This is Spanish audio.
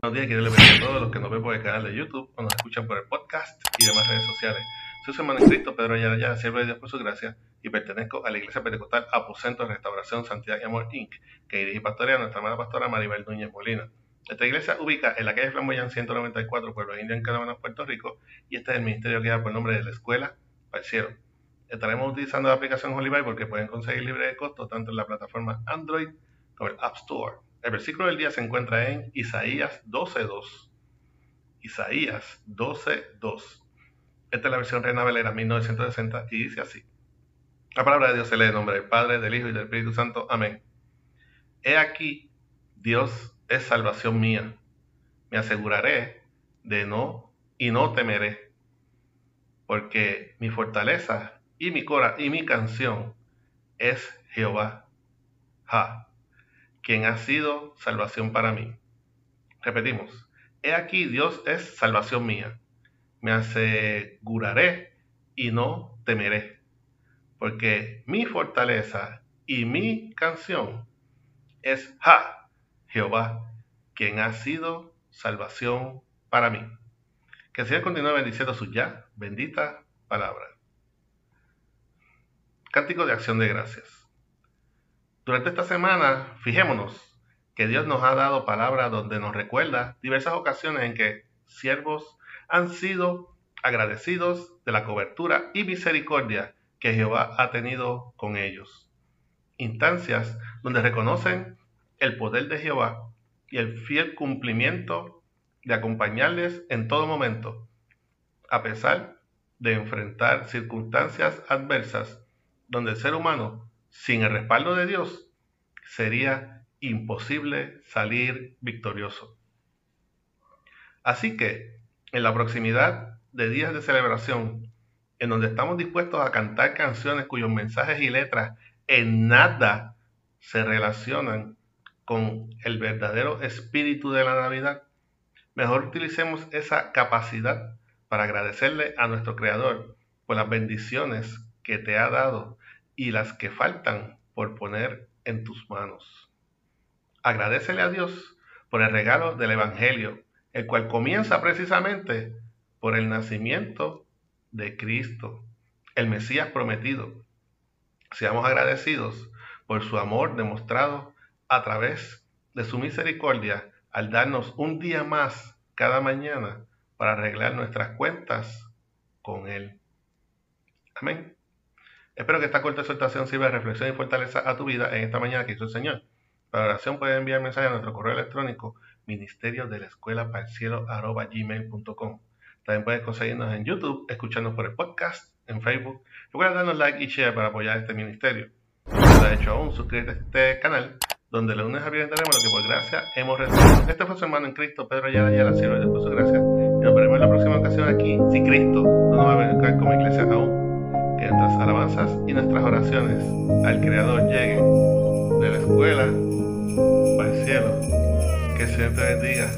buenos días, quiero bendiga a todos los que nos ven por el canal de YouTube o nos escuchan por el podcast y demás redes sociales. Soy su hermano en Cristo, Pedro Ayala, siervo de Dios por su gracia, y pertenezco a la Iglesia Pentecostal Aposento de Restauración Santidad y Amor Inc., que dirige pastorea nuestra hermana pastora Maribel Núñez Molina. Esta iglesia ubica en la calle Flamboyán 194, Pueblo Indio, en Canadá, Puerto Rico, y este es el ministerio que da por nombre de la Escuela el Cielo. Estaremos utilizando la aplicación Holy porque pueden conseguir libre de costo tanto en la plataforma Android como el App Store. El versículo del día se encuentra en Isaías 12.2. Isaías 12.2. Esta es la versión Reina Valera 1960 y dice así. La palabra de Dios se lee en nombre del Padre, del Hijo y del Espíritu Santo. Amén. He aquí, Dios es salvación mía. Me aseguraré de no y no temeré, porque mi fortaleza y mi cora y mi canción es Jehová, ja, quien ha sido salvación para mí. Repetimos, he aquí Dios es salvación mía. Me aseguraré y no temeré, porque mi fortaleza y mi canción es Ja, Jehová, quien ha sido salvación para mí. Que el Señor continúe bendiciendo su ya bendita palabra. Cántico de acción de gracias. Durante esta semana, fijémonos que Dios nos ha dado palabra donde nos recuerda diversas ocasiones en que siervos han sido agradecidos de la cobertura y misericordia que Jehová ha tenido con ellos. Instancias donde reconocen el poder de Jehová y el fiel cumplimiento de acompañarles en todo momento, a pesar de enfrentar circunstancias adversas donde el ser humano, sin el respaldo de Dios, sería imposible salir victorioso. Así que, en la proximidad de días de celebración, en donde estamos dispuestos a cantar canciones cuyos mensajes y letras en nada se relacionan con el verdadero espíritu de la Navidad, mejor utilicemos esa capacidad para agradecerle a nuestro Creador por las bendiciones que te ha dado y las que faltan por poner en tus manos. Agradecele a Dios por el regalo del Evangelio, el cual comienza precisamente por el nacimiento de Cristo, el Mesías prometido. Seamos agradecidos por su amor demostrado a través de su misericordia al darnos un día más cada mañana para arreglar nuestras cuentas con Él. Amén. Espero que esta corta exhortación sirva de reflexión y fortaleza a tu vida en esta mañana que hizo el Señor. Para oración puedes enviar mensaje a nuestro correo electrónico ministerio de la escuela para. También puedes conseguirnos en YouTube, escucharnos por el podcast, en Facebook. Recuerda darnos like y share para apoyar este ministerio. Si no lo has hecho aún, suscríbete a este canal donde los lunes a viernes lo que por gracia hemos recibido. Este fue su hermano en Cristo, Pedro Ayala Ayala, siervo de Dios su gracia. Y nos veremos en la próxima ocasión aquí, si Cristo no nos va a ver como iglesia aún que nuestras alabanzas y nuestras oraciones al Creador lleguen de la escuela el cielo. Que el Señor te bendiga.